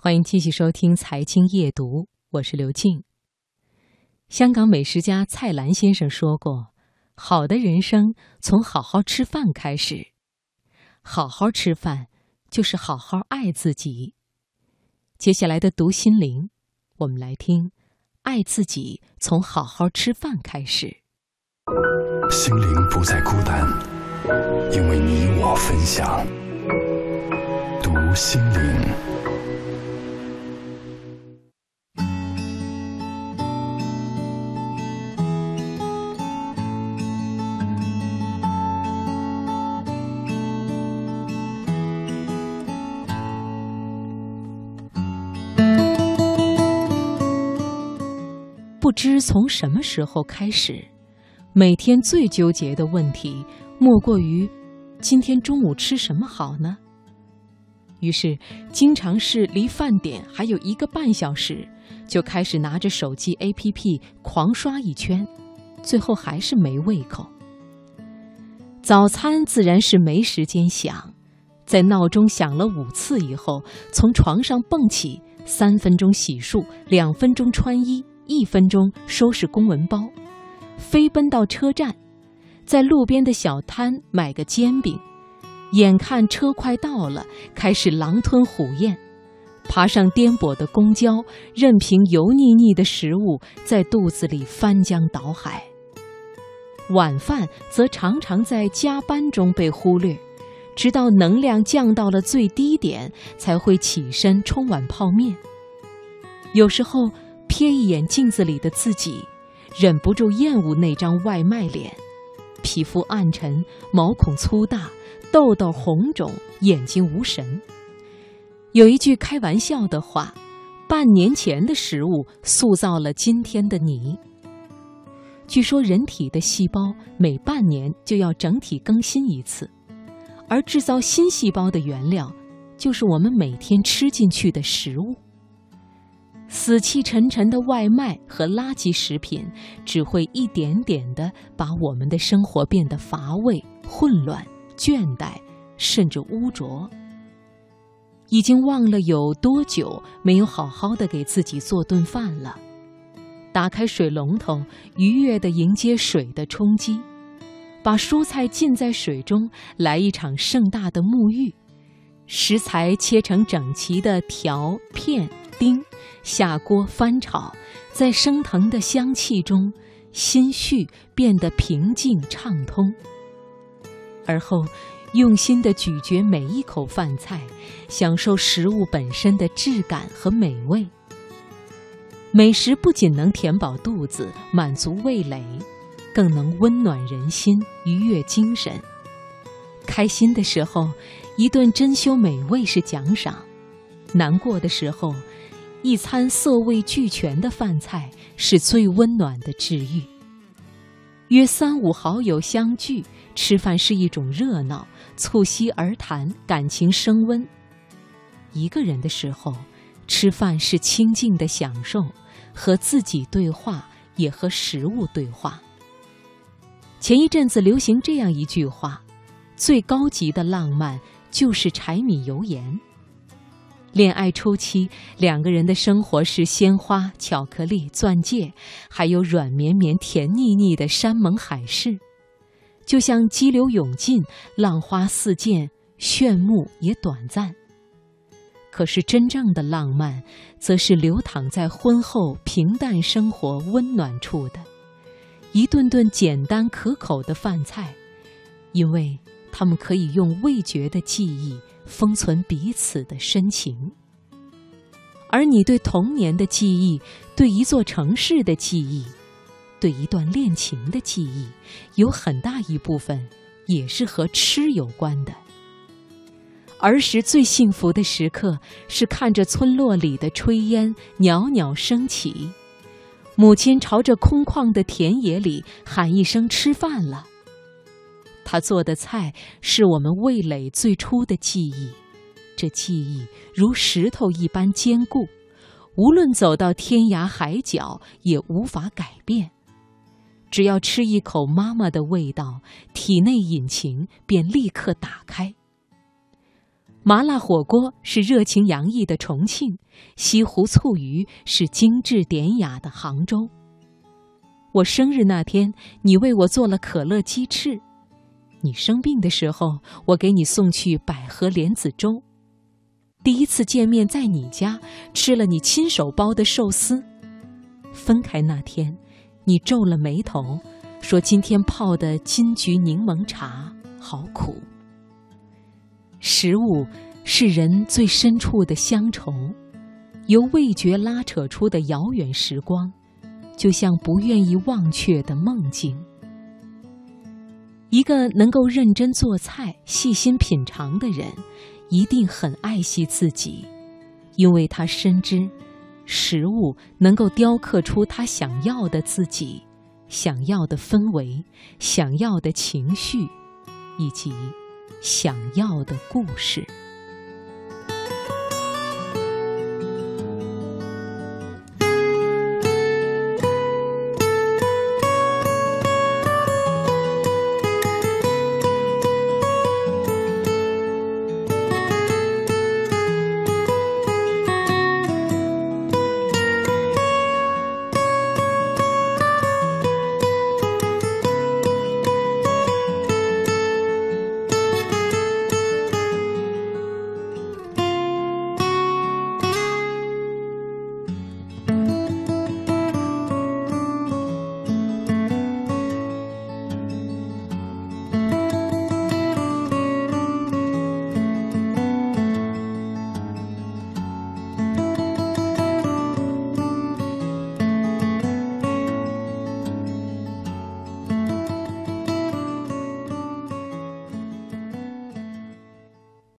欢迎继续收听《财经夜读》，我是刘静。香港美食家蔡澜先生说过：“好的人生从好好吃饭开始，好好吃饭就是好好爱自己。”接下来的读心灵，我们来听：“爱自己从好好吃饭开始。”心灵不再孤单，因为你我分享。读心灵。知从什么时候开始，每天最纠结的问题莫过于今天中午吃什么好呢？于是，经常是离饭点还有一个半小时，就开始拿着手机 APP 狂刷一圈，最后还是没胃口。早餐自然是没时间想，在闹钟响了五次以后，从床上蹦起，三分钟洗漱，两分钟穿衣。一分钟收拾公文包，飞奔到车站，在路边的小摊买个煎饼。眼看车快到了，开始狼吞虎咽，爬上颠簸的公交，任凭油腻腻的食物在肚子里翻江倒海。晚饭则常常在加班中被忽略，直到能量降到了最低点，才会起身冲碗泡面。有时候。瞥一眼镜子里的自己，忍不住厌恶那张外卖脸，皮肤暗沉，毛孔粗大，痘痘红肿，眼睛无神。有一句开玩笑的话：“半年前的食物塑造了今天的你。”据说人体的细胞每半年就要整体更新一次，而制造新细胞的原料，就是我们每天吃进去的食物。死气沉沉的外卖和垃圾食品，只会一点点地把我们的生活变得乏味、混乱、倦怠，甚至污浊。已经忘了有多久没有好好的给自己做顿饭了。打开水龙头，愉悦地迎接水的冲击，把蔬菜浸在水中，来一场盛大的沐浴。食材切成整齐的条片。丁，下锅翻炒，在升腾的香气中，心绪变得平静畅通。而后，用心地咀嚼每一口饭菜，享受食物本身的质感和美味。美食不仅能填饱肚子、满足味蕾，更能温暖人心、愉悦精神。开心的时候，一顿珍馐美味是奖赏；难过的时候，一餐色味俱全的饭菜是最温暖的治愈。约三五好友相聚吃饭是一种热闹，促膝而谈，感情升温。一个人的时候，吃饭是清静的享受，和自己对话，也和食物对话。前一阵子流行这样一句话：“最高级的浪漫就是柴米油盐。”恋爱初期，两个人的生活是鲜花、巧克力、钻戒，还有软绵绵、甜腻腻的山盟海誓，就像激流勇进，浪花四溅，炫目也短暂。可是真正的浪漫，则是流淌在婚后平淡生活温暖处的，一顿顿简单可口的饭菜，因为他们可以用味觉的记忆。封存彼此的深情，而你对童年的记忆，对一座城市的记忆，对一段恋情的记忆，有很大一部分也是和吃有关的。儿时最幸福的时刻，是看着村落里的炊烟袅袅升起，母亲朝着空旷的田野里喊一声“吃饭了”。他做的菜是我们味蕾最初的记忆，这记忆如石头一般坚固，无论走到天涯海角也无法改变。只要吃一口妈妈的味道，体内引擎便立刻打开。麻辣火锅是热情洋溢的重庆，西湖醋鱼是精致典雅的杭州。我生日那天，你为我做了可乐鸡翅；你生病的时候，我给你送去百合莲子粥。第一次见面在你家，吃了你亲手包的寿司。分开那天，你皱了眉头，说今天泡的金桔柠檬茶好苦。食物是人最深处的乡愁，由味觉拉扯出的遥远时光，就像不愿意忘却的梦境。一个能够认真做菜、细心品尝的人，一定很爱惜自己，因为他深知，食物能够雕刻出他想要的自己、想要的氛围、想要的情绪，以及。想要的故事。